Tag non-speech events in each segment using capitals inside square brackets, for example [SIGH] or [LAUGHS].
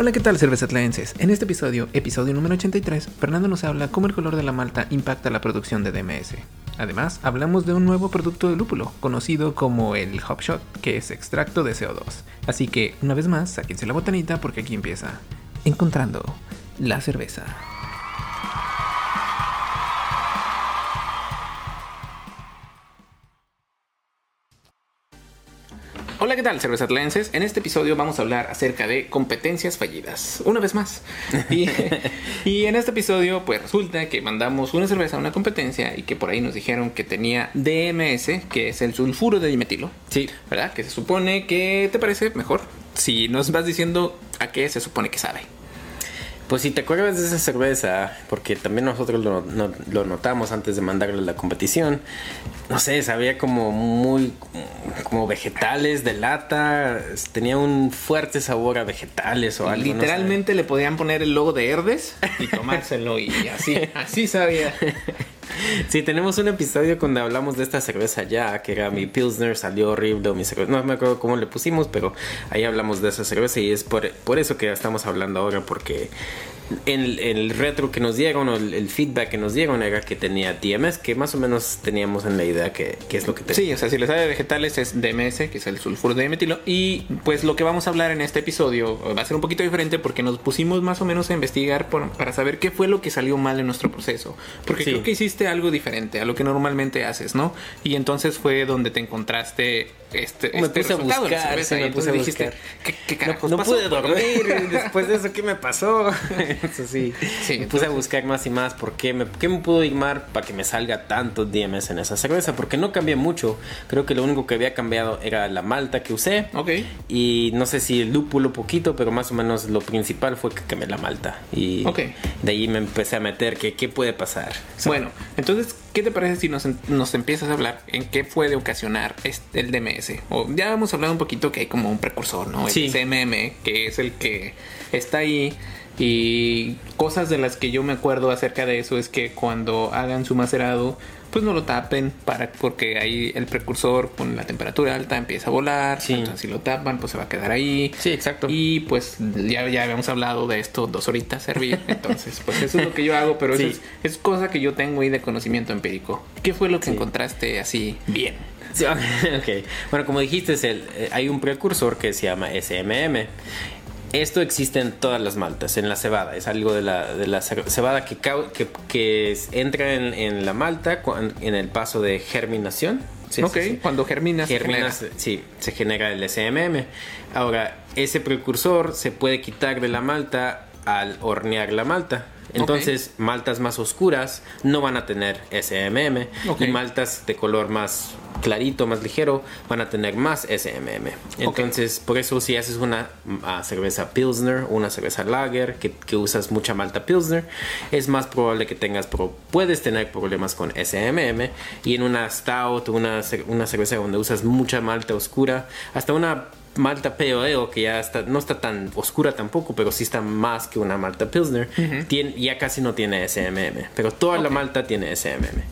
Hola, ¿qué tal, cervezatlaenses? En este episodio, episodio número 83, Fernando nos habla cómo el color de la malta impacta la producción de DMS. Además, hablamos de un nuevo producto de lúpulo, conocido como el Hop Shot, que es extracto de CO2. Así que, una vez más, sáquense la botanita porque aquí empieza Encontrando la cerveza. Hola, ¿qué tal, cervezatlenses? En este episodio vamos a hablar acerca de competencias fallidas. Una vez más. Y, [LAUGHS] y, en este episodio, pues resulta que mandamos una cerveza a una competencia y que por ahí nos dijeron que tenía DMS, que es el sulfuro de dimetilo. Sí. ¿Verdad? Que se supone que te parece mejor si nos vas diciendo a qué se supone que sabe. Pues si te acuerdas de esa cerveza, porque también nosotros lo, no, lo, notamos antes de mandarle a la competición, no sé, sabía como muy, como vegetales de lata, tenía un fuerte sabor a vegetales o algo. Literalmente no le podían poner el logo de Herdes y tomárselo y así, [LAUGHS] así sabía. Sí, tenemos un episodio cuando hablamos de esta cerveza ya, que era mi Pilsner, salió horrible, mi cerveza, no me acuerdo cómo le pusimos, pero ahí hablamos de esa cerveza y es por, por eso que estamos hablando ahora, porque el, el retro que nos dieron o el, el, feedback que nos dieron era que tenía DMS, que más o menos teníamos en la idea que, que es lo que tenía. Sí, o sea, si le sabe de vegetales es DMS, que es el sulfuro de metilo. Y pues lo que vamos a hablar en este episodio va a ser un poquito diferente porque nos pusimos más o menos a investigar por, para saber qué fue lo que salió mal en nuestro proceso. Porque sí. creo que hiciste algo diferente a lo que normalmente haces, ¿no? Y entonces fue donde te encontraste este, me este puse a buscar, sí, me puse a buscar. ¿qué, qué no, no pasó? pude dormir [LAUGHS] después de eso, ¿qué me pasó? [LAUGHS] [LAUGHS] Eso sí, Sí, me puse a buscar más y más por qué me, qué me pudo ir mal para que me salga tanto DMS en esa cerveza, porque no cambié mucho. Creo que lo único que había cambiado era la malta que usé. Ok. Y no sé si el lúpulo poquito, pero más o menos lo principal fue que cambié la malta. Y okay. de ahí me empecé a meter que qué puede pasar. Bueno, entonces, ¿qué te parece si nos, nos empiezas a hablar en qué puede ocasionar este, el DMS? O ya hemos hablado un poquito que hay como un precursor, ¿no? El Sí. CMM, que es el que está ahí. Y cosas de las que yo me acuerdo acerca de eso es que cuando hagan su macerado, pues no lo tapen para porque ahí el precursor con la temperatura alta empieza a volar. Sí. Entonces si lo tapan, pues se va a quedar ahí. Sí, exacto. Y pues ya, ya habíamos hablado de esto dos horitas servir. [LAUGHS] Entonces, pues eso es lo que yo hago, pero Sí. eso es, es cosa que yo tengo ahí de conocimiento empírico. ¿Qué fue lo que Sí. encontraste así bien? Sí, [LAUGHS] ok. Bueno, como dijiste, es el, eh, hay un precursor que se llama SMM. Esto existe en todas las maltas, en la cebada. Es algo de la, de la ce- cebada que, que, que entra en, en la malta en el paso de germinación. Sí, ok, sí, sí. cuando se Germina, genera. sí, se genera el SMM. Ahora, ese precursor se puede quitar de la malta al hornear la malta. Entonces, maltas más oscuras no van a tener SMM y maltas de color más clarito, más ligero, van a tener más SMM. Entonces, por eso si haces una ah, cerveza Pilsner una cerveza Lager que, que usas mucha malta Pilsner, es más probable que tengas, pro- puedes tener problemas con SMM y en una Stout una, una cerveza donde usas mucha malta oscura, hasta una malta POE que ya está, no está tan oscura tampoco, pero sí está más que una malta Pilsner, tiene, ya casi no tiene SMM, pero toda la malta tiene SMM.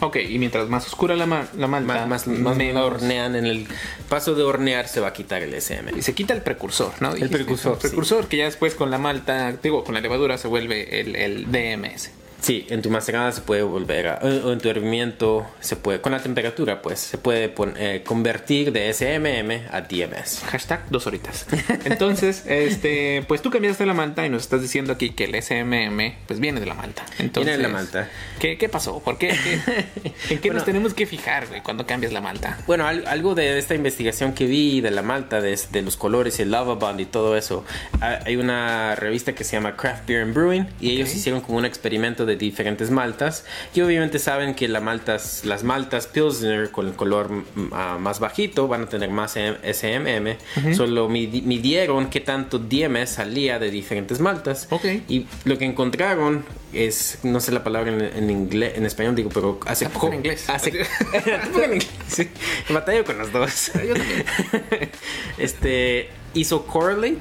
Ok, y mientras más oscura la, ma- la malta, Más, más, más menos- hornean en el paso de hornear se va a quitar el SM. Y se quita el precursor, ¿no? Dijiste. precursor, El precursor que ya después con la malta, digo, con la levadura se vuelve el, el DMS. Sí, en tu macerada se puede volver a, o en tu hervimiento se puede, con la temperatura pues, se puede eh, convertir de SMM a DMS. Hashtag dos horitas. Entonces, [LAUGHS] este, pues tú cambiaste la malta y nos estás diciendo aquí que el SMM pues viene de la. Entonces, Viene de la malta. ¿Qué, qué pasó? ¿Por qué? ¿Qué- ¿En qué nos tenemos que fijar, güey, cuando cambias la malta? Bueno, al- algo de esta investigación que vi de la malta, de, de los colores y el lava bond y todo eso, ha- hay una revista que se llama Craft Beer and Brewing y ellos hicieron como un experimento de diferentes maltas y obviamente saben que la maltas, las maltas Pilsner con el color ah, más bajito van a tener más SMM, solo midi- midieron qué tanto DMS salía de diferentes maltas Ok. y lo que encontraron es, no sé la palabra en, en inglés, en español digo, pero hace Tampoco en inglés. Hace, [LAUGHS] [LAUGHS] en inglés, sí. Batallo con los dos. [LAUGHS] Este hizo correlate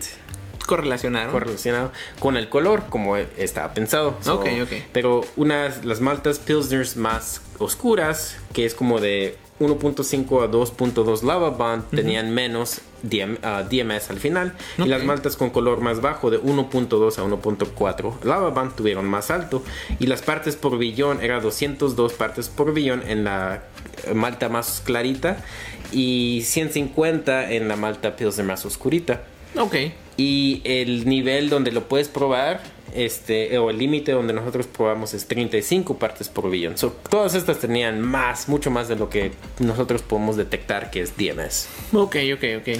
correlacionaron. correlacionado con el color, como estaba pensado. So, Ok, ok. Pero unas, las maltas Pilsners más oscuras, que es como de 1.5 a 2.2 lava bond, tenían menos DM, ah, DMS al final. Y las maltas con color más bajo, de 1.2 a 1.4 lava bond, tuvieron más alto. Y las partes por billón era 202 partes por billón en la malta más clarita y 150 en la malta Pilsner más oscurita. Ok. Y el nivel donde lo puedes probar, este, o el límite donde nosotros probamos es 35 partes por billón. So, todas estas tenían más, mucho más de lo que nosotros podemos detectar que es DMS. Ok, ok, ok.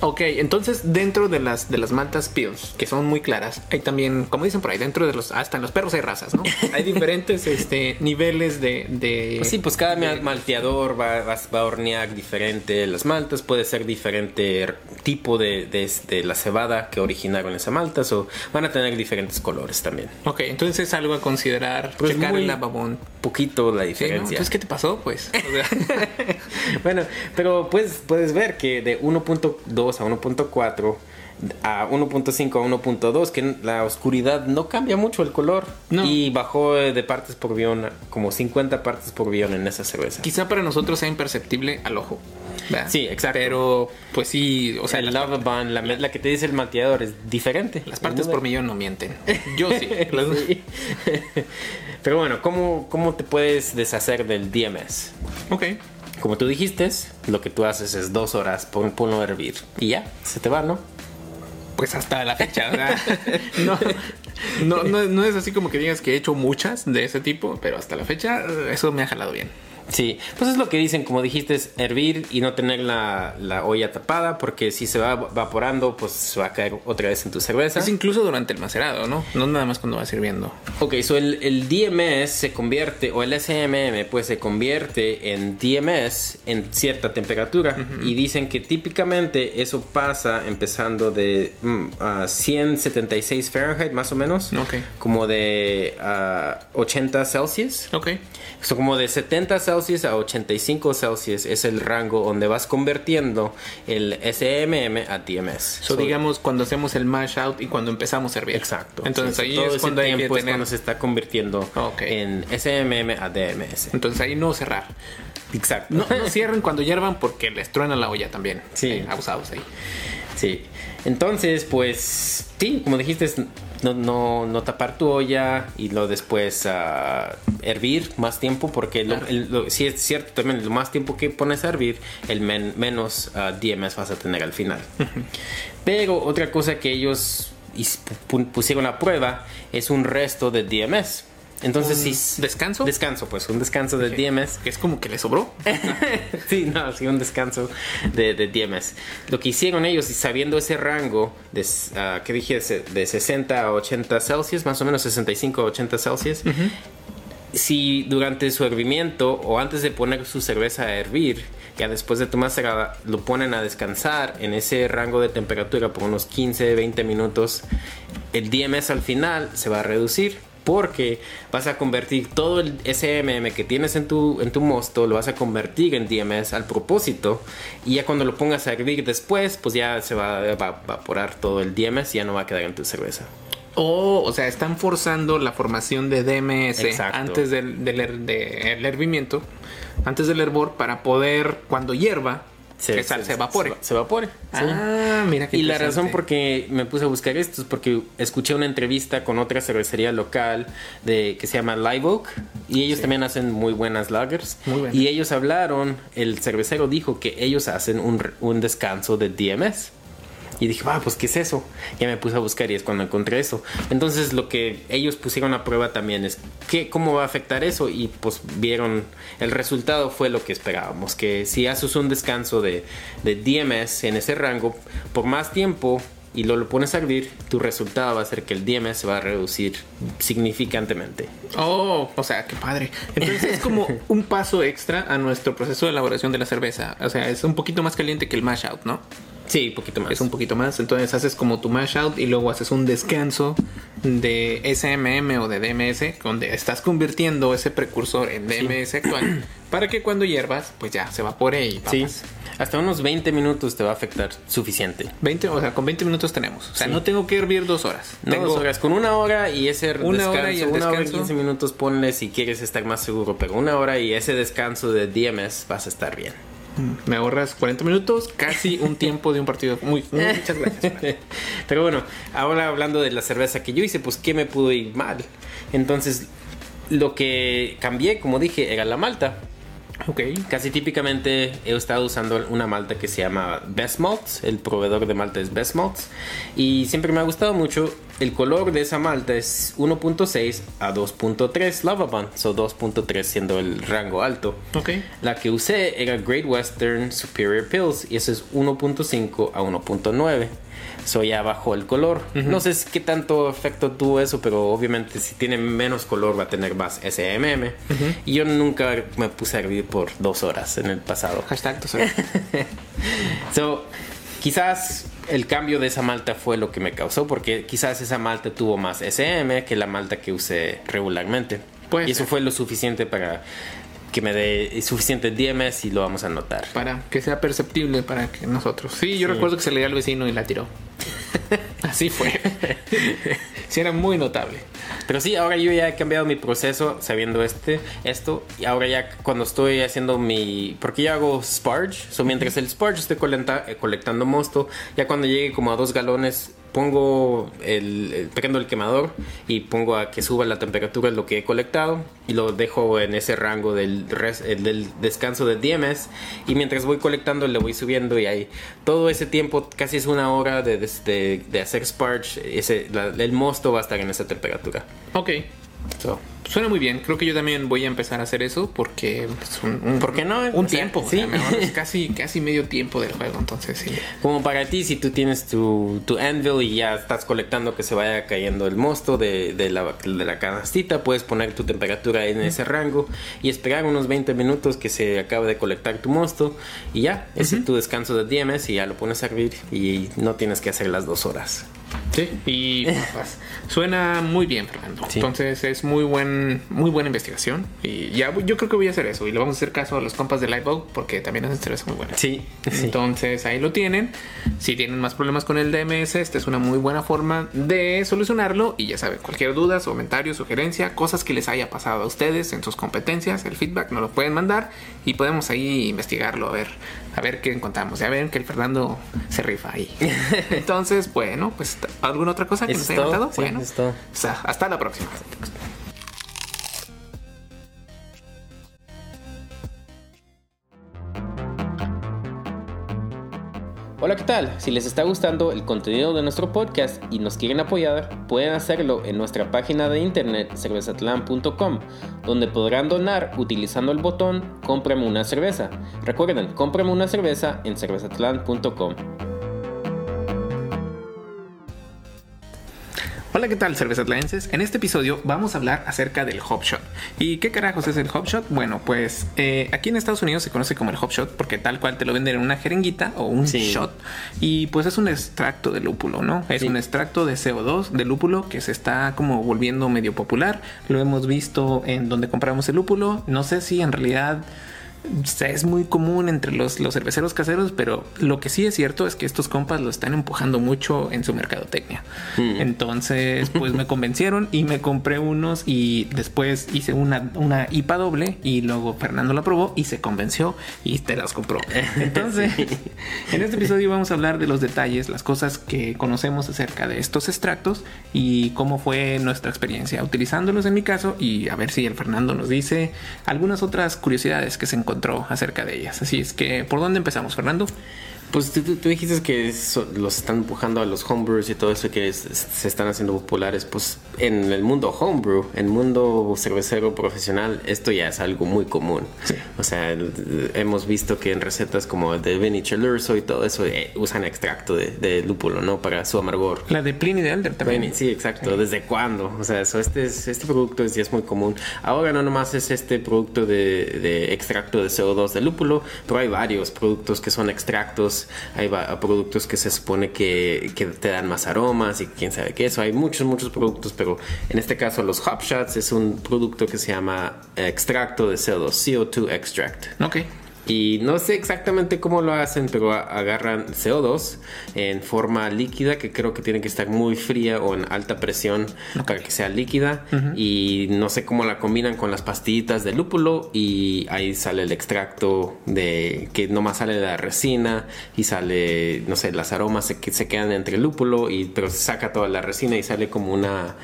Ok, entonces dentro de las de las maltas Pils, que son muy claras, hay también, como dicen por ahí, dentro de los, hasta en los perros hay razas, ¿no? [LAUGHS] Hay diferentes este, niveles de, de Pues sí, pues cada malteador va, va, va a hornear diferente las maltas, puede ser diferente tipo de, de, de la cebada que originaron esa malta, o van a tener diferentes colores también. Ok, entonces es algo a considerar, Pues checar muy el lavabón. Poquito la Sí, ¿no? diferencia. Entonces, ¿qué te pasó? Pues, o sea, [LAUGHS] bueno, pero pues puedes ver que de 1.2 a 1.4 a 1.5 a 1.2 que la oscuridad no cambia mucho el color No. y bajó de partes por billón a como 50 partes por billón en esa cerveza. quizá para nosotros sea imperceptible al ojo. ¿verdad? Sí, exacto. Pero, pues sí, o sea, el lava band, la, la que te dice el malteador es diferente. las partes por millón no mienten. Yo sí. [LAUGHS] Sí. Pero bueno, ¿cómo, ¿cómo te puedes deshacer del DMS? Ok. Como tú dijiste, lo que tú haces es dos horas, pon, ponlo a hervir y ya, se te va, ¿no? Pues hasta la fecha, ¿verdad? [LAUGHS] no, no, no, no es así como que digas que he hecho muchas de ese tipo, pero hasta la fecha eso me ha jalado bien. Sí, pues es lo que dicen, como dijiste, es hervir y no tener la, la olla tapada, porque si se va evaporando, pues se va a caer otra vez en tu cerveza. Es incluso durante el macerado, ¿no? No nada más cuando va sirviendo. Ok, so el, el DMS se convierte, o el SMM, pues se convierte en DMS en cierta temperatura. Y dicen que típicamente eso pasa empezando de mm, a 176 Fahrenheit, más o menos. Ok. Como de ah, 80 Celsius. Ok. So, como de 70 Celsius a 85 Celsius es el rango donde vas convirtiendo el SMM a DMS. So, digamos cuando hacemos el mash out y cuando empezamos a servir. Exacto. Entonces Sí, ahí todo es cuando hay que tiempo es tener. cuando se está convirtiendo Ok. en SMM a DMS. Entonces ahí no cerrar. Exacto. No, no cierren cuando hiervan porque les truena la olla también. Sí. Eh, abusados ahí. Sí. Entonces, pues, sí, como dijiste, es no, no, no tapar tu olla y lo después ah, hervir más tiempo, porque lo, el- lo- sí es cierto también, lo más tiempo que pones a hervir, el men- menos ah, DMS vas a tener al final. Pero otra cosa que ellos pusieron a prueba es un resto de DMS. Entonces, ¿Un sí. descanso? Descanso, pues, un descanso de DMS. Que es como que le sobró. [LAUGHS] sí, no, sí, un descanso de, de DMS. Lo que hicieron ellos, y sabiendo ese rango de, ah, ¿qué dije? De 60 a 80 Celsius, más o menos 65 a 80 Celsius, si durante su hervimiento o antes de poner su cerveza a hervir, ya después de macerada, lo ponen a descansar en ese rango de temperatura por unos 15, 20 minutos, el DMS al final se va a reducir. Porque vas a convertir todo el SMM que tienes en tu, en tu mosto, lo vas a convertir en DMS al propósito. Y ya cuando lo pongas a hervir después, pues ya se va a eva- evaporar todo el DMS y ya no va a quedar en tu cerveza. Oh, o sea, están forzando la formación de DMS Exacto. antes del, del her- de- el hervimiento, antes del hervor, para poder, cuando hierva, que sal- se, evapore. Se, se evapore. sí. Ah, mira qué Y la razón por que me puse a buscar esto es porque escuché una entrevista con otra cervecería local de que se llama Live Oak y ellos también hacen muy buenas lagers. Muy buenas. Y ellos hablaron, el cervecero dijo que ellos hacen un, un descanso de DMS. Y dije, ah, pues, ¿qué es eso? Ya me puse a buscar y es cuando encontré eso. Entonces, lo que ellos pusieron a prueba también es ¿qué, cómo va a afectar eso. Y pues vieron, el resultado fue lo que esperábamos. Que si haces un descanso de, de DMS en ese rango por más tiempo y lo, lo pones a hervir, tu resultado va a ser que el DMS se va a reducir significantemente. Oh, o sea, qué padre. Entonces es como [LAUGHS] un paso extra a nuestro proceso de elaboración de la cerveza. O sea, es un poquito más caliente que el mash out, ¿no? Sí, un poquito más. Es un poquito más. Entonces haces como tu mash out y luego haces un descanso de SMM o de DMS, donde estás convirtiendo ese precursor en DMS actual [CLEARS THROAT] para que cuando hiervas, pues ya se evapore y Sí. papas. Hasta unos 20 minutos te va a afectar suficiente. 20, o sea, con 20 minutos tenemos. O sea, Sí. no tengo que hervir dos horas. No, tengo dos horas. Con una hora y ese Una descanso, hora y el una hora y descanso. 15 minutos ponle si quieres estar más seguro, pero una hora y ese descanso de DMS vas a estar bien. Me ahorras 40 minutos, casi un tiempo de un partido. Muy, muchas gracias. [LAUGHS] Pero bueno, ahora hablando de la cerveza que yo hice, pues ¿qué me pudo ir mal? Entonces, lo que cambié, como dije, era la malta. Ok. Casi típicamente he estado usando una malta que se llama Best Malts. El proveedor de malta es Best Malts. Y siempre me ha gustado mucho. El color de esa malta es 1.6 a 2.3 Lava Bond. So 2.3 siendo el rango alto. Ok. La que usé era Great Western Superior Pills. Y eso es 1.5 a 1.9. So ya bajó el color. No sé qué tanto efecto tuvo eso, pero obviamente si tiene menos color va a tener más SMM. Y yo nunca me puse a hervir por dos horas en el pasado. Hashtag tu [LAUGHS] cerveza. So, quizás el cambio de esa malta fue lo que me causó, porque quizás esa malta tuvo más SM que la malta que usé regularmente. Puede y eso fue lo suficiente para que me dé suficiente DMS y lo vamos a notar. para que sea perceptible para que nosotros. Sí, yo recuerdo que se le dio al vecino y la tiró. [LAUGHS] Así fue. [LAUGHS] sí, era muy notable. Pero sí, ahora yo ya he cambiado mi proceso sabiendo este, esto. Y ahora ya cuando estoy haciendo mi... Porque yo hago sparge. So, mientras el sparge estoy colenta- eh, colectando mosto, ya cuando llegue como a dos galones, pongo el, el- prendo el quemador y pongo a que suba la temperatura lo que he colectado y lo dejo en ese rango del, res- el del descanso de DMS y mientras voy colectando le voy subiendo y ahí. Todo ese tiempo casi es una hora de, de- de hacer sparge ese, la- el mosto va a estar en esa temperatura. Ok. So, Suena muy bien. Creo que yo también voy a empezar a hacer eso porque es un, un- ¿Por qué no? Un O sea, tiempo. sí. Sí. es [LAUGHS] casi, casi medio tiempo del juego. Entonces, sí. Como para ti, si tú tienes tu, tu anvil y ya estás colectando que se vaya cayendo el mosto de, de la, de la canastita, puedes poner tu temperatura en ese rango y esperar unos 20 minutos que se acabe de colectar tu mosto y ya, ese es tu descanso de DMS y ya lo pones a hervir y no tienes que hacer las dos horas. Sí. Y pues, suena muy bien, Fernando. Sí. Entonces es muy buen, muy buena investigación. Y ya yo creo que voy a hacer eso. Y le vamos a hacer caso a los compas de Lightbulb porque también hacen cerveza muy buena. Sí, sí. Entonces ahí lo tienen. Si tienen más problemas con el DMS, esta es una muy buena forma de solucionarlo. Y ya saben, cualquier duda, comentario, sugerencia, cosas que les haya pasado a ustedes en sus competencias, el feedback nos lo pueden mandar y podemos ahí investigarlo, a ver, a ver qué encontramos. Ya ven que el Fernando se rifa ahí. [LAUGHS] Entonces, bueno, pues ¿alguna otra cosa que ¿Eso nos haya faltado? Sí, bueno, o sea, hasta la próxima. Hola, ¿qué tal? Si les está gustando el contenido de nuestro podcast y nos quieren apoyar, pueden hacerlo en nuestra página de internet cervezatlan.com, donde podrán donar utilizando el botón Cómprame una cerveza. Recuerden, cómprame una cerveza en cervezatlan.com. Hola, ¿qué tal, cervezatlenses? En este episodio vamos a hablar acerca del Hop Shot. ¿Y qué carajos es el Hop Shot? Bueno, pues eh, aquí en Estados Unidos se conoce como el Hop Shot porque tal cual te lo venden en una jeringuita o un Sí. shot. Y pues es un extracto de lúpulo, ¿no? Es Sí. un extracto de CO2 de lúpulo que se está como volviendo medio popular. Lo hemos visto en donde compramos el lúpulo. No sé si en realidad es muy común entre los, los cerveceros caseros, pero lo que sí es cierto es que estos compas lo están empujando mucho en su mercadotecnia. Mm. Entonces, pues [LAUGHS] me convencieron y me compré unos y después hice una, una IPA doble y luego Fernando la probó y se convenció y te las compró. [LAUGHS] Entonces, en este episodio vamos a hablar de los detalles, las cosas que conocemos acerca de estos extractos y cómo fue nuestra experiencia utilizándolos en mi caso y a ver si el Fernando nos dice algunas otras curiosidades que se encontró acerca de ellas. Así es que, ¿por dónde empezamos, Fernando? Pues tú, tú- dijiste que eso- los están empujando a los homebrews y todo eso que es- se están haciendo populares. Pues en el mundo homebrew, en el mundo cervecero profesional, esto ya es algo muy común. Sí. O sea, el- hemos visto que en recetas como de Vinny Chilurso y todo eso eh, usan extracto de, de lúpulo, ¿no? Para su amargor. La de Pliny de Elder también. Vinny, sí, exacto. ¿Desde cuándo? O sea, eso, este, es- este producto es, ya es muy común. Ahora no nomás es este producto de, de extracto de CO2 de lúpulo, pero hay varios productos que son extractos, hay productos que se supone que, que te dan más aromas y quién sabe qué eso. Hay muchos, muchos productos, pero en este caso los Hop Shots es un producto que se llama extracto de CO2, CO2 extract. Y no sé exactamente cómo lo hacen, pero agarran CO2 en forma líquida, que creo que tiene que estar muy fría o en alta presión para que sea líquida. Y no sé cómo la combinan con las pastillitas de lúpulo y ahí sale el extracto de que nomás sale la resina y sale, no sé, las aromas se, se quedan entre el lúpulo, y, pero se saca toda la resina y sale como una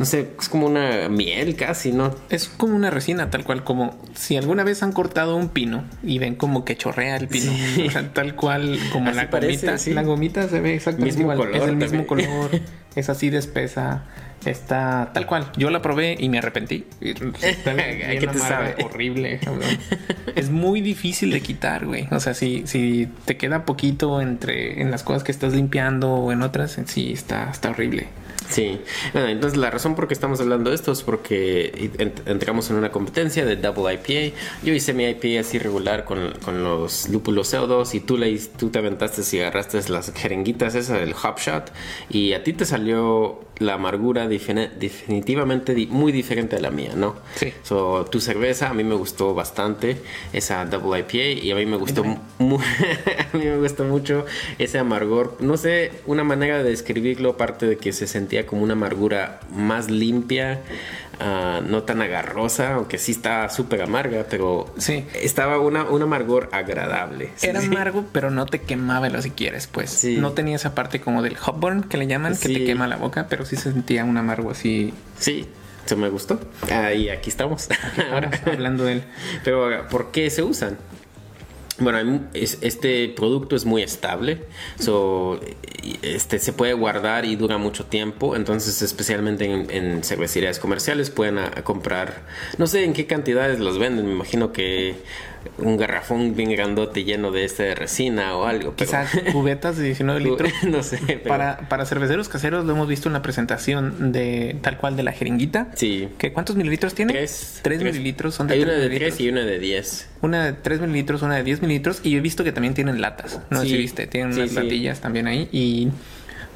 no sé, es como una miel casi, ¿no? Es como una resina, tal cual, como si alguna vez han cortado un pino y ven como que chorrea el pino. [LAUGHS] O sea, tal cual como la gomita. La gomita se ve exactamente igual. es el mismo color, es así de espesa. Está tal cual. Yo la probé y me arrepentí. [LAUGHS] [LAUGHS] ¿Qué te sabe? Horrible. es muy difícil de quitar, güey. O sea, si, si te queda poquito entre en las cosas que estás limpiando o en otras, sí está, está horrible. Sí, bueno, entonces la razón por qué estamos hablando de esto es porque entramos en una competencia de Double IPA. Yo hice mi IPA así regular con, con los lúpulos CO2 y tú, le, tú te aventaste y agarraste las jeringuitas esas del Hop Shot y a ti te salió la amargura definitivamente muy diferente a la mía, ¿no? Sí. So, tu cerveza a mí me gustó bastante, esa Double IPA, y a mí me gustó, [LAUGHS] a mí me gustó mucho ese amargor. No sé, una manera de describirlo, aparte de que se sentía como una amargura más limpia, Ah, no tan agarrosa, aunque sí estaba súper amarga, pero sí. estaba una, un amargor agradable. Era amargo, pero no te quemaba lo si quieres, pues. No tenía esa parte como del hopburn que le llaman, que te quema la boca, pero sí se sentía un amargo así. Sí, se me gustó. Ah, y aquí estamos. Ahora [LAUGHS] hablando de él. Pero, ¿por qué se usan? Bueno, este producto es muy estable, so, este se puede guardar y dura mucho tiempo, entonces especialmente en, cervecerías comerciales pueden comprar, no sé en qué cantidades los venden, me imagino que un garrafón bien grandote lleno de este de resina o algo. Quizás [LAUGHS] cubetas de 19 litros. [LAUGHS] no sé. Para, para cerveceros caseros lo hemos visto en la presentación de tal cual de la jeringuita. Sí. ¿Qué, ¿Cuántos mililitros tiene? Tres. Tres, mililitros. Son de Hay una de tres y una de diez. Una de tres mililitros, una de diez mililitros. Y yo he visto que también tienen latas. No sé si viste. Tienen unas latillas también ahí. Y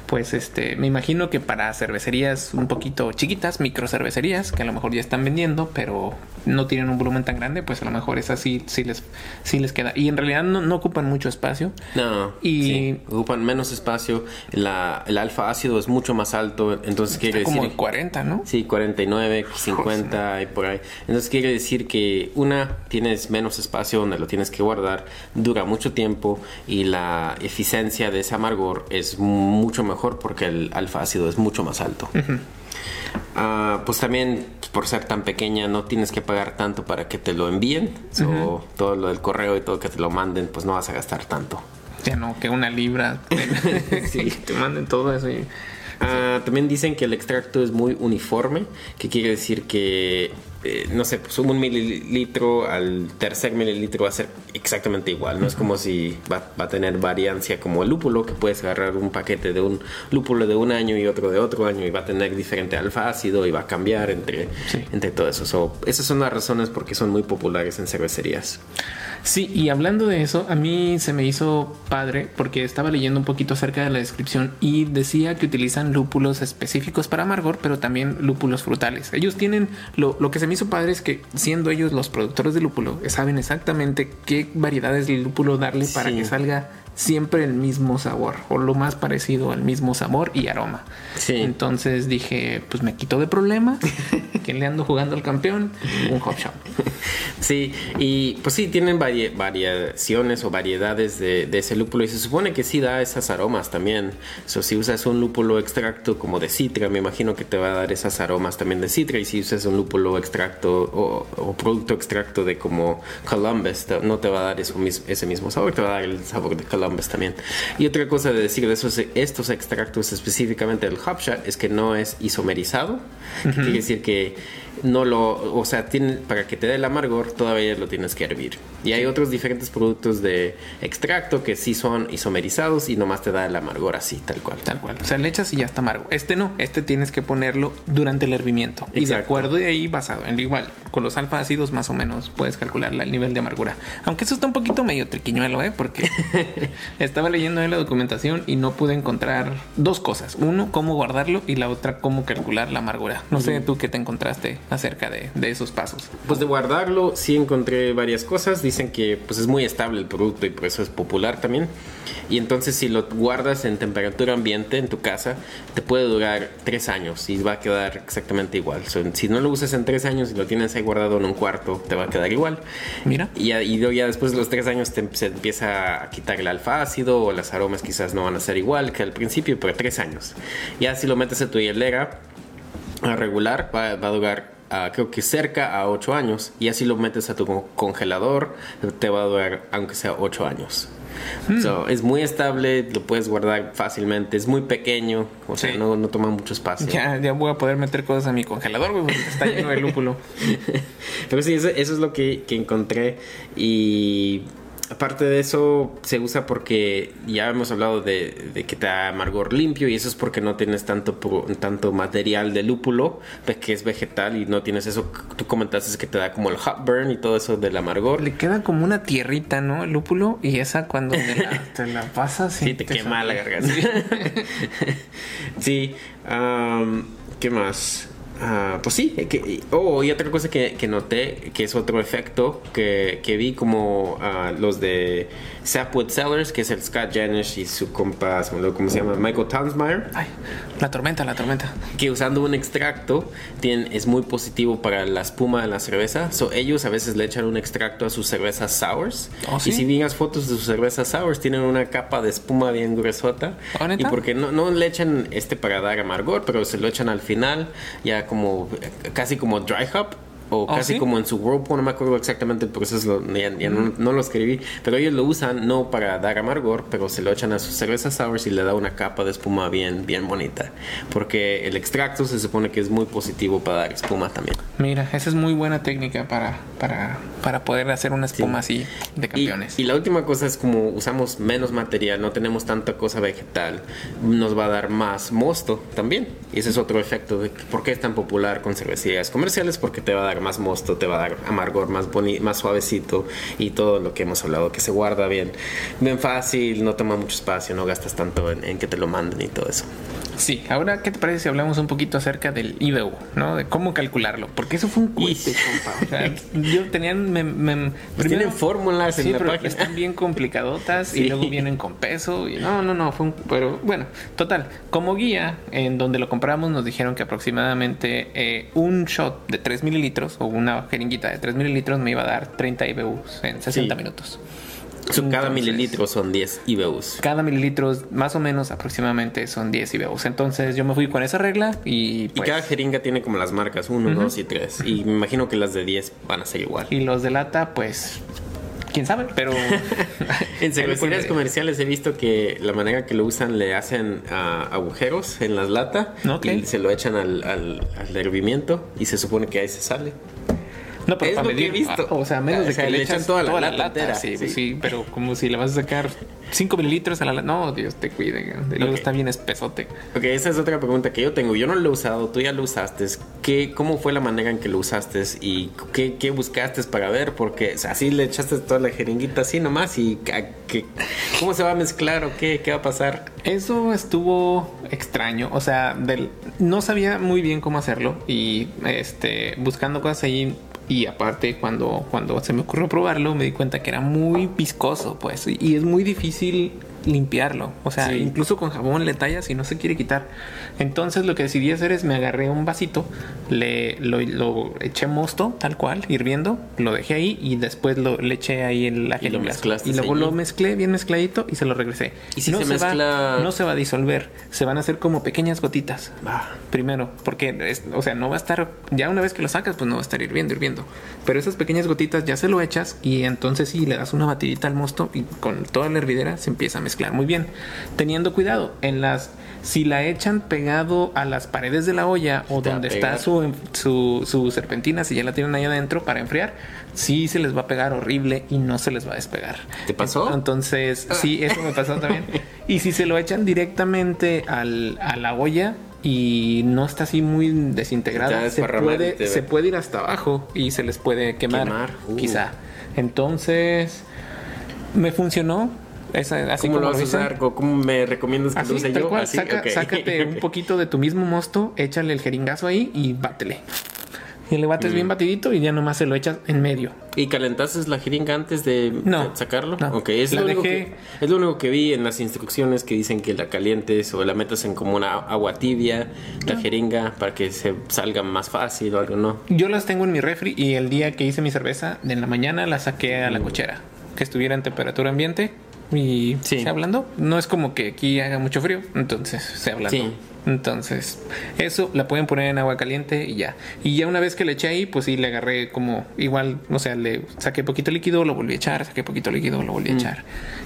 pues este, me imagino que para cervecerías un poquito chiquitas, micro cervecerías, que a lo mejor ya están vendiendo, pero no tienen un volumen tan grande, pues a lo mejor es así, sí les, sí les queda. Y en realidad no, ocupan mucho espacio. No, y ocupan menos espacio. La, el alfa ácido es mucho más alto, entonces quiere decir... Como 40, ¿no? Sí, 49, 50 y por ahí. Entonces quiere decir que una, tienes menos espacio donde lo tienes que guardar, dura mucho tiempo y la eficiencia de ese amargor es mucho mejor mejor porque el alfa ácido es mucho más alto. Ah, pues también por ser tan pequeña no tienes que pagar tanto para que te lo envíen. o todo lo del correo y todo que te lo manden, pues no vas a gastar tanto. Ya no, que una libra. [LAUGHS] sí. [LAUGHS] te manden todo eso y... Ah, también dicen que el extracto es muy uniforme, que quiere decir que eh, no sé, pues un mililitro al tercer mililitro va a ser exactamente igual. No es como si va, a tener variancia como el lúpulo, que puedes agarrar un paquete de un lúpulo de un año y otro de otro año y va a tener diferente alfa ácido y va a cambiar entre, entre todo eso. esas son las razones por qué son muy populares en cervecerías. Sí, y hablando de eso, a mí se me hizo padre porque estaba leyendo un poquito acerca de la descripción y decía que utilizan lúpulos específicos para amargor, pero también lúpulos frutales. Ellos tienen, lo, lo que se me hizo padre es que siendo ellos los productores de lúpulo, saben exactamente qué variedades de lúpulo darle para que salga siempre el mismo sabor o lo más parecido al mismo sabor y aroma. Sí. Entonces dije, pues me quito de problema, [LAUGHS] que le ando jugando al campeón, un hot shop. Sí, y pues sí, tienen variaciones o variedades de, ese lúpulo y se supone que sí da esas aromas también. So, si usas un lúpulo extracto como de citra, me imagino que te va a dar esas aromas también de citra y si usas un lúpulo extracto o, producto extracto de como Columbus, no te va a dar ese mismo sabor, te va a dar el sabor de Columbus también. Y otra cosa de decir de esos, estos extractos específicamente del Hopshot es que no es isomerizado. Quiere decir que no lo, o sea, tiene, para que te dé el amargor todavía lo tienes que hervir. Y hay otros diferentes productos de extracto que sí son isomerizados y nomás te da el amargor así, tal cual. Tal cual. O sea, le echas y ya está amargo. Este no, este tienes que ponerlo durante el hervimiento. Y de acuerdo de ahí basado en igual, con los alfa ácidos más o menos puedes calcular el nivel de amargura. Aunque eso está un poquito medio triquiñuelo, ¿eh? Porque [LAUGHS] estaba leyendo ahí la documentación y no pude encontrar dos cosas. Uno, cómo guardarlo y la otra, cómo calcular la amargura. No sé tú qué te encontraste acerca de, de esos pasos. Pues de guardarlo sí encontré varias cosas. Dicen que pues es muy estable el producto y por eso es popular también. Y entonces si lo guardas en temperatura ambiente en tu casa, te puede durar tres años y va a quedar exactamente igual. So, si no lo usas en tres años y lo tienes ahí guardado en un cuarto, te va a quedar igual. Mira. Y ya, y luego ya después de los tres años te, se empieza a quitar el alfa ácido o las aromas quizás no van a ser igual que al principio, pero tres años. Ya si lo metes en tu hielera regular, va, va a durar creo que cerca a 8 años. Y así lo metes a tu con- congelador, te va a durar aunque sea 8 años. So, es muy estable, lo puedes guardar fácilmente, es muy pequeño, o sea, no, no toma mucho espacio. Ya, ya voy a poder meter cosas a mi congelador, güey, porque está lleno de lúpulo. [LAUGHS] Pero sí, eso, eso es lo que, que encontré. Y aparte de eso, se usa porque ya hemos hablado de, de que te da amargor limpio. Y eso es porque no tienes tanto, tanto material de lúpulo, que es vegetal. Y no tienes eso. que Tú comentaste que te da como el hot burn y todo eso del amargor. Le queda como una tierrita, ¿no? El lúpulo. Y esa cuando te la, [LAUGHS] te la pasas. Sí, te quema la garganta. [LAUGHS] sí. am, ¿Qué más? Ah, pues sí, que, oh, y otra cosa que, que noté, que es otro efecto que, que vi como ah, los de Sapwood Sellers, que es el Scott Janish y su compa, ¿cómo se llama? Michael Townsmeyer, Ay, la tormenta, la tormenta. que usando un extracto tienen, es muy positivo para la espuma de la cerveza. So, ellos a veces le echan un extracto a sus cervezas sours. ¿Oh, sí? Y si miras fotos de sus cervezas sours, tienen una capa de espuma bien gruesota. ¿Oh, neta? y porque no, no le echan este para dar amargor, pero se lo echan al final, ya como casi como dry hop. O ¿Oh, casi sí? como en su whirlpool, no me acuerdo exactamente el proceso, ya, ya no, no lo escribí, pero ellos lo usan no para dar amargor, pero se lo echan a sus cervezas sours y le da una capa de espuma bien, bien bonita, porque el extracto se supone que es muy positivo para dar espuma también. Mira, esa es muy buena técnica para, para, para poder hacer una espuma así de Y, campeones. y la última cosa es como usamos menos material, no tenemos tanta cosa vegetal, nos va a dar más mosto también. Y ese es otro efecto de por qué es tan popular con cervecerías comerciales, porque te va a dar más mosto, te va a dar amargor más boni más suavecito y todo lo que hemos hablado, que se guarda bien, bien fácil, no toma mucho espacio, no gastas tanto en, en que te lo manden y todo eso. Sí, ahora, ¿qué te parece si hablamos un poquito acerca del IBU, ¿no? De cómo calcularlo. Porque eso fue un cohete, compa. O sea, yo tenía... Me, me- Pues tienen fórmulas en Sí, la pero página. están bien complicadotas y luego vienen con peso. Y no, no, no, fue un... Pero bueno, total. Como guía, en donde lo compramos, nos dijeron que aproximadamente eh, un shot de 3 mililitros o una jeringuita de 3 mililitros me iba a dar 30 IBUs en 60 Sí. minutos. So, cada Entonces- mililitro son 10 IBUs. Cada mililitro, más o menos aproximadamente, son 10 IBUs. Entonces yo me fui con esa regla y Y pues... cada jeringa tiene como las marcas 1, 2 y 3. Y me imagino que las de 10 van a ser igual. Y los de lata, pues... ¿Quién sabe? Pero... [LAUGHS] En cervecerías comerciales he visto que la manera que lo usan le hacen ah, agujeros en las latas y se lo echan al, al, al hervimiento y se supone que ahí se sale. No, pero Es para lo que he medir, visto. ah, O sea, menos O de que le le echan toda toda, la la, lata Sí, sí. sí, pero como si le vas a sacar 5 mililitros a la lata. No, Dios te cuide. Y luego Ok. está bien espesote. Ok, esa es otra pregunta que yo tengo. Yo no lo he usado, tú ya lo usaste. ¿Qué, ¿Cómo fue la manera en que lo usaste y qué, qué buscaste para ver? Porque o sea, así le echaste toda la jeringuita así nomás y ¿a qué- ¿cómo se va a mezclar o qué, qué va a pasar? Eso estuvo extraño. O sea, del, no sabía muy bien cómo hacerlo. Y este, buscando cosas ahí. Y aparte, cuando, cuando se me ocurrió probarlo, me di cuenta que era muy viscoso, pues. Y, es muy difícil limpiarlo. O sea, Sí. incluso con jabón le tallas y no se quiere quitar. Entonces lo que decidí hacer es me agarré un vasito, le lo, lo eché mosto, tal cual, hirviendo, lo dejé ahí y después lo, le eché ahí en la Y lo mezclaste Y luego ahí. lo mezclé bien mezcladito y se lo regresé. ¿Y si no se va- mezcla? no se va a disolver, se van a hacer como pequeñas gotitas. Primero, porque, es- o sea, no va a estar, ya una vez que lo sacas, pues no va a estar hirviendo, hirviendo. Pero esas pequeñas gotitas ya se lo echas y entonces sí, le das una batidita al mosto y con toda la hervidera se empieza a mezclar muy bien. Teniendo cuidado, en las, si la echan pegado a las paredes de la olla o donde está su, su, su serpentina, si ya la tienen ahí adentro para enfriar, sí se les va a pegar horrible y no se les va a despegar. ¿Te pasó? Entonces, sí, eso me pasó también. [LAUGHS] Y si se lo echan directamente al, a la olla y no está así muy desintegrada, se puede, se puede ir hasta abajo y se les puede quemar, Quemar, uh. quizá. Entonces, me funcionó. Esa- así ¿Cómo lo vas a usar? ¿Cómo me recomiendas que Así, lo use tal yo? cual, Así, saca- ok. sácate un [LAUGHS] poquito de tu mismo mosto, échale el jeringazo ahí y bátele. Y le bates Mm. bien batidito y ya nomás se lo echas en medio. ¿Y calentaste la jeringa antes de No, sacarlo? no. Ok, es La lo, único dejé- que, es lo único que vi en las instrucciones que dicen que la calientes o la metas en como una agua tibia, Ah. la jeringa, para que se salga más fácil o algo, ¿no? Yo las tengo en mi refri y el día que hice mi cerveza, en la mañana la saqué Mm. a la cochera, que estuviera en temperatura ambiente y Sí. se hablando. No es como que aquí haga mucho frío, entonces se hablando. Sí. Entonces, eso la pueden poner en agua caliente y ya. Y ya una vez que le eché ahí, pues sí, le agarré como igual, o sea, le saqué poquito líquido, lo volví a echar, saqué poquito líquido, lo volví a echar.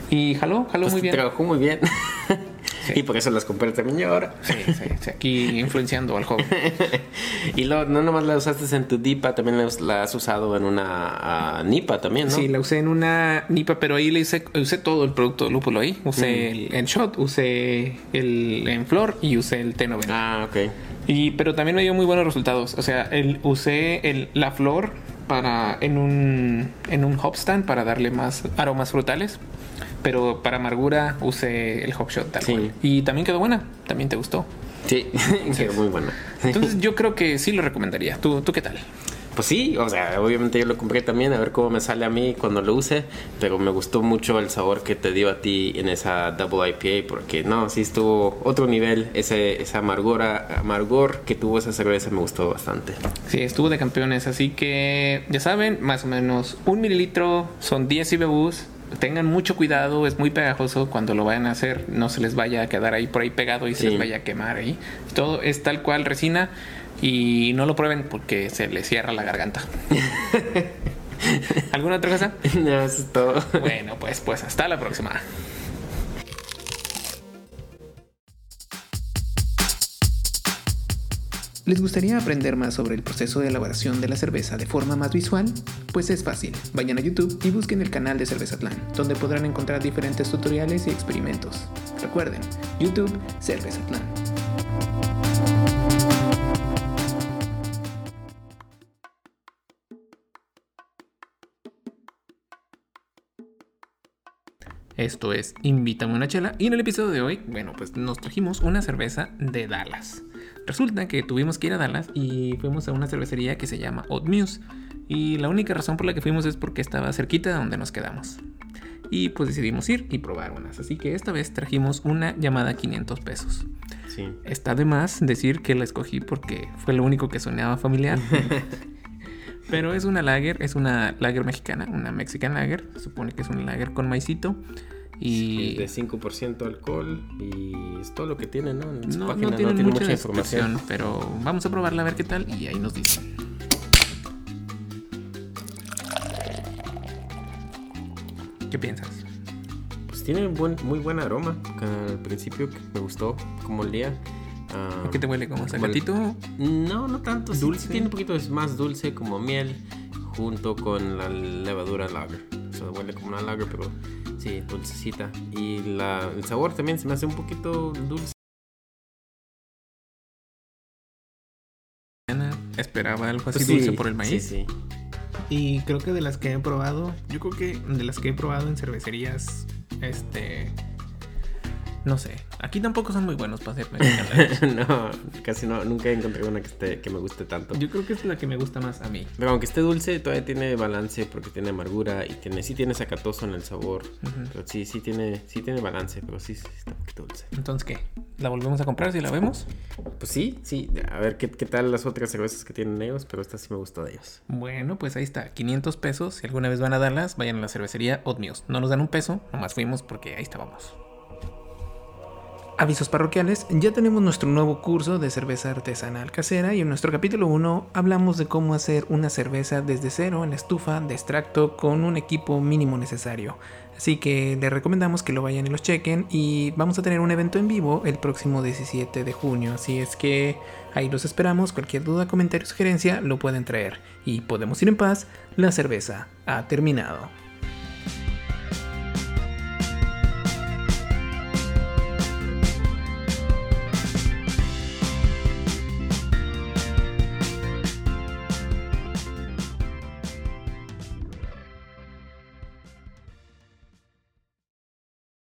Y jaló, jaló Pues muy bien. Trabajó muy bien. [LAUGHS] Y por eso las compré también yo ahora. Sí, sí, sí, aquí influenciando al joven. [LAUGHS] y luego, no nomás la usaste en tu DIPA, también la, has usado en una ah, NIPA también, ¿no? Sí, la usé en una nipa, pero ahí le hice, usé todo el producto de lúpulo ahí. Usé el, el shot, usé el en flor y usé el T90. Ah, ok. Y, pero también me dio muy buenos resultados. O sea, el, usé el, la flor para en un, en un hop stand para darle más aromas frutales. Pero para amargura usé el hop shot tal Sí. cual. Y también quedó buena. También te gustó. Sí, [LAUGHS] quedó muy buena. Entonces [LAUGHS] yo creo que sí lo recomendaría. ¿Tú, ¿Tú qué tal? Pues sí, o sea, obviamente yo lo compré también a ver cómo me sale a mí cuando lo use, pero me gustó mucho el sabor que te dio a ti en esa Double IPA porque no, sí estuvo otro nivel, ese esa amargora, amargor que tuvo esa cerveza me gustó bastante. Sí, estuvo de campeones, así que ya saben, más o menos un mililitro son 10 IBUs. Tengan mucho cuidado, es muy pegajoso cuando lo vayan a hacer, no se les vaya a quedar ahí por ahí pegado y se les vaya a quemar ahí. Todo es tal cual resina y no lo prueben porque se les cierra la garganta. [LAUGHS] ¿Alguna otra cosa? no, eso es todo. Bueno, pues pues hasta la próxima. ¿Les gustaría aprender más sobre el proceso de elaboración de la cerveza de forma más visual? Pues es fácil. Vayan a YouTube y busquen el canal de Cervezatlán, donde podrán encontrar diferentes tutoriales y experimentos. Recuerden, YouTube Cervezatlán. Esto es Invítame una chela y en el episodio de hoy, bueno, pues nos trajimos una cerveza de Dallas. Resulta que tuvimos que ir a Dallas y fuimos a una cervecería que se llama Odd Muse y la única razón por la que fuimos es porque estaba cerquita de donde nos quedamos. Y pues decidimos ir y probar unas, así que esta vez trajimos una llamada 500 pesos. Sí. Está de más decir que la escogí porque fue lo único que sonaba familiar. [LAUGHS] Pero es una lager, es una lager mexicana, una Mexican lager. Se supone que es una lager con maicito. Y de 5% alcohol y es todo lo que tiene, ¿no? En no, página no tienen tiene mucha, descripción, pero vamos a probarla a ver qué tal y ahí nos dicen. ¿Qué piensas? Pues tiene buen, muy buen aroma. Al principio me gustó como olía. Ah, ¿A qué te huele como sacatito? No, no tanto. Dulce. sí tiene un poquito es más dulce como miel junto con la levadura lager. O sea, huele como una lager, pero sí, dulcecita. Y la, el sabor también se me hace un poquito dulce. Esperaba algo así Pues dulce por el maíz. Sí, sí. Y creo que de las que he probado, yo creo que de las que he probado en cervecerías, este. No sé. Aquí tampoco son muy buenos para hacer [LAUGHS] no, casi no, nunca he encontrado una que, esté, que me guste tanto. Yo creo que es la que me gusta más a mí. Pero aunque esté dulce, todavía tiene balance porque tiene amargura y tiene, sí tiene sacatoso en el sabor. Pero sí, sí tiene, sí tiene balance, pero sí, sí está un poquito dulce. Entonces, ¿qué? ¿La volvemos a comprar si la vemos? Pues sí, sí. A ver qué, qué tal las otras cervezas que tienen ellos, pero esta sí me gustó de ellos. Bueno, pues ahí está, 500 pesos. Si alguna vez van a darlas, vayan a la cervecería Odd Muse. No nos dan un peso, nomás fuimos porque ahí estábamos. Avisos parroquiales, ya tenemos nuestro nuevo curso de cerveza artesanal casera y en nuestro capítulo 1 hablamos de cómo hacer una cerveza desde cero en la estufa de extracto con un equipo mínimo necesario. Así que les recomendamos que lo vayan y los chequen y vamos a tener un evento en vivo el próximo 17 de junio. Así es que ahí los esperamos, cualquier duda, comentario sugerencia lo pueden traer y podemos ir en paz, la cerveza ha terminado.